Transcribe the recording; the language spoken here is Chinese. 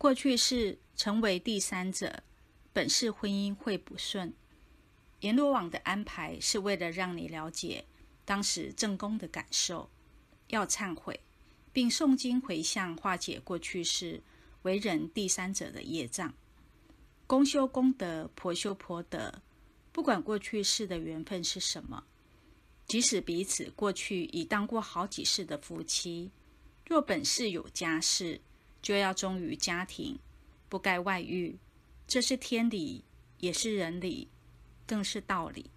过去是成为第三者，本是婚姻会不顺。阎罗王的安排是为了让你了解当时正宫的感受，要忏悔，并诵经回向，化解过去式为人第三者的业障。公修公德，婆修婆德。不管过去世的缘分是什么，即使彼此过去已当过好几世的夫妻，若本是有家室，就要忠于家庭，不该外遇。这是天理，也是人理，更是道理。